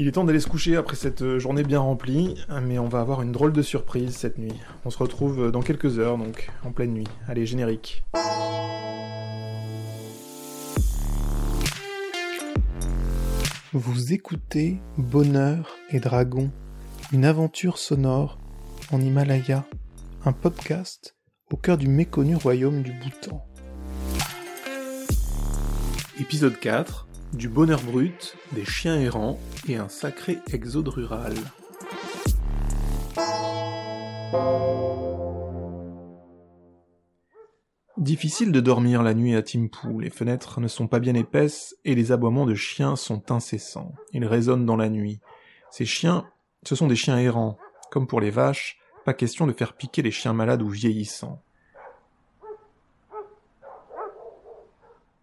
Il est temps d'aller se coucher après cette euh, journée bien remplie, mais on va avoir une drôle de surprise cette nuit. On se retrouve euh, dans quelques heures, donc en pleine nuit. Allez, générique. Vous écoutez Bonheur et Dragon, une aventure sonore en Himalaya, un podcast au cœur du méconnu royaume du Bhoutan. Épisode 4 Du bonheur brut, des chiens errants et un sacré exode rural. Difficile de dormir la nuit à Timpu, les fenêtres ne sont pas bien épaisses et les aboiements de chiens sont incessants. Ils résonnent dans la nuit. Ces chiens, ce sont des chiens errants. Comme pour les vaches, pas question de faire piquer les chiens malades ou vieillissants.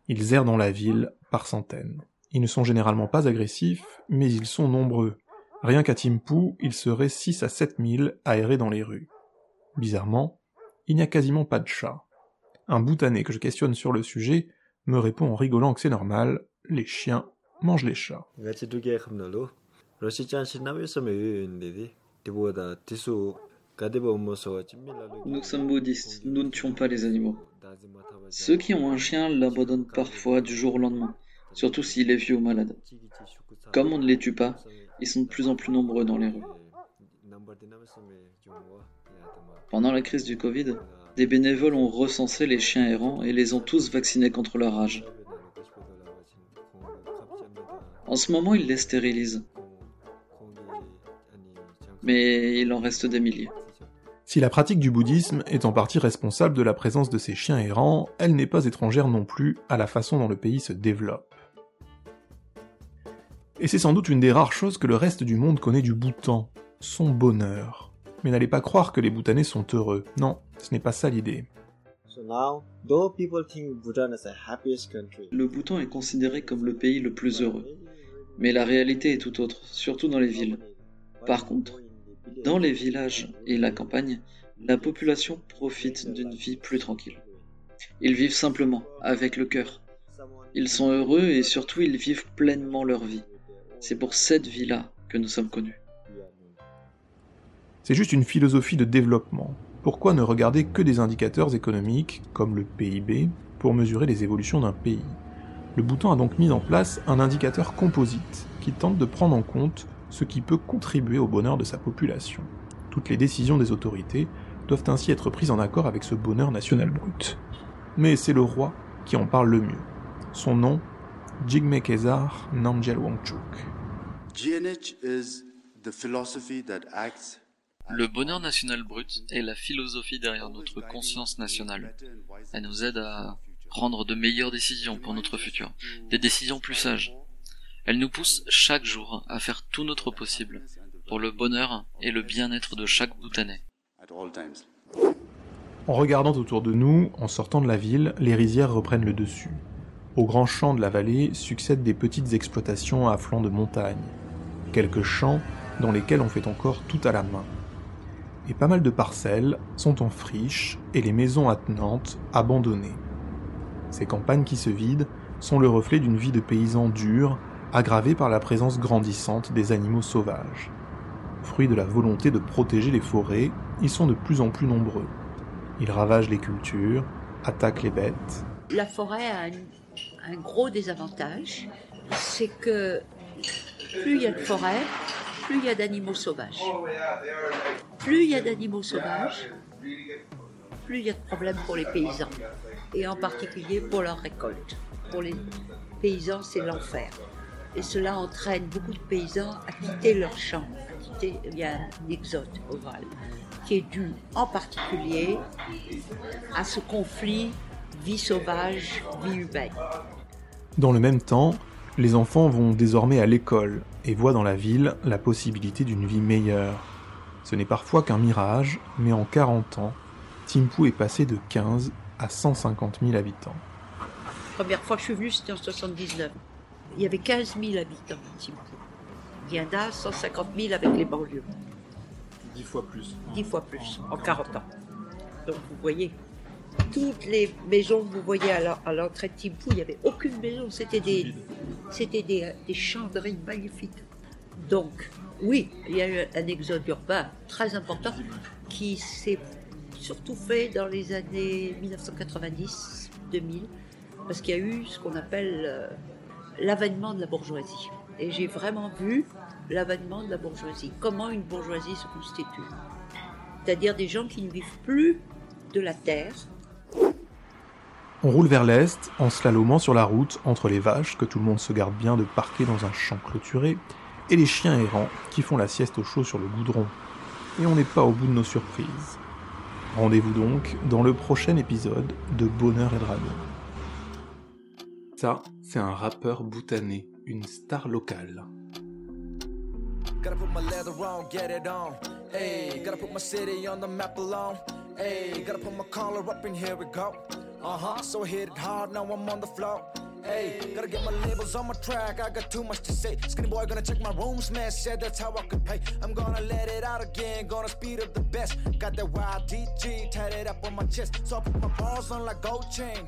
Ils errent dans la ville par centaines. Ils ne sont généralement pas agressifs, mais ils sont nombreux. Rien qu'à Timpu, ils seraient 6 à 7 000 à errer dans les rues. Bizarrement, il n'y a quasiment pas de chats. Un boutanais que je questionne sur le sujet me répond en rigolant que c'est normal, les chiens mangent les chats. Nous sommes bouddhistes, nous ne tuons pas les animaux. Ceux qui ont un chien l'abandonnent parfois du jour au lendemain, surtout s'il est vieux ou malade. Comme on ne les tue pas, ils sont de plus en plus nombreux dans les rues. Pendant la crise du Covid, des bénévoles ont recensé les chiens errants et les ont tous vaccinés contre leur rage. En ce moment, ils les stérilisent. Mais il en reste des milliers. Si la pratique du bouddhisme est en partie responsable de la présence de ces chiens errants, elle n'est pas étrangère non plus à la façon dont le pays se développe. Et c'est sans doute une des rares choses que le reste du monde connaît du Bhoutan, son bonheur. Mais n'allez pas croire que les Bhoutanais sont heureux, non, ce n'est pas ça l'idée. Le Bhoutan est considéré comme le pays le plus heureux. Mais la réalité est tout autre, surtout dans les villes. Par contre, dans les villages et la campagne, la population profite d'une vie plus tranquille. Ils vivent simplement, avec le cœur. Ils sont heureux et surtout ils vivent pleinement leur vie. C'est pour cette vie-là que nous sommes connus. C'est juste une philosophie de développement. Pourquoi ne regarder que des indicateurs économiques, comme le PIB, pour mesurer les évolutions d'un pays? Le Bhoutan a donc mis en place un indicateur composite qui tente de prendre en compte ce qui peut contribuer au bonheur de sa population. Toutes les décisions des autorités doivent ainsi être prises en accord avec ce bonheur national brut. Mais c'est le roi qui en parle le mieux. Son nom, Jigme Kesar Namgyel Wangchuk. Le bonheur national brut est la philosophie derrière notre conscience nationale. Elle nous aide à prendre de meilleures décisions pour notre futur, des décisions plus sages, elle nous pousse chaque jour à faire tout notre possible pour le bonheur et le bien-être de chaque Bhoutanais. En regardant autour de nous, en sortant de la ville, les rizières reprennent le dessus. Aux grands champs de la vallée succèdent des petites exploitations à flanc de montagne. Quelques champs dans lesquels on fait encore tout à la main. Et pas mal de parcelles sont en friche et les maisons attenantes abandonnées. Ces campagnes qui se vident sont le reflet d'une vie de paysans durs aggravé par la présence grandissante des animaux sauvages. Fruit de la volonté de protéger les forêts, ils sont de plus en plus nombreux. Ils ravagent les cultures, attaquent les bêtes. La forêt a un, gros désavantage, c'est que plus il y a de forêt, plus il y a d'animaux sauvages. Plus il y a d'animaux sauvages, plus il y a de problèmes pour les paysans, et en particulier pour leur récolte. Pour les paysans, c'est l'enfer. Et cela entraîne beaucoup de paysans à quitter leur champ, à quitter, il y a un exode oral, qui est dû en particulier à ce conflit vie sauvage, vie humaine. Dans le même temps, les enfants vont désormais à l'école et voient dans la ville la possibilité d'une vie meilleure. Ce n'est parfois qu'un mirage, mais en 40 ans, Timpu est passé de 15 à 150 000 habitants. La première fois que je suis venu, c'était en 79 il y avait 15 000 habitants à Timpu. Il y en a 150 000 avec les banlieues. 10 fois plus. 10 fois plus, en 40 ans. Donc vous voyez, toutes les maisons que vous voyez à l'entrée de Timpu, il n'y avait aucune maison, c'était des, c'était des, des magnifiques. Donc, oui, il y a eu un exode urbain très important qui s'est surtout fait dans les années 1990-2000, parce qu'il y a eu ce qu'on appelle euh, l'avènement de la bourgeoisie. Et j'ai vraiment vu l'avènement de la bourgeoisie, comment une bourgeoisie se constitue. C'est-à-dire des gens qui ne vivent plus de la terre. On roule vers l'est, en slalomant sur la route entre les vaches que tout le monde se garde bien de parquer dans un champ clôturé, et les chiens errants qui font la sieste au chaud sur le goudron. Et on n'est pas au bout de nos surprises. Rendez-vous donc dans le prochain épisode de Bonheur et Dragon. Ça, c'est un rappeur boutané, une star locale. Hey. Hey, gotta get my labels on my track, I got too much to say. Skinny boy gonna check my that's how I could pay. I'm gonna let it out again, gonna speed up the best. Got up on my chest, so put my balls on like gold chain.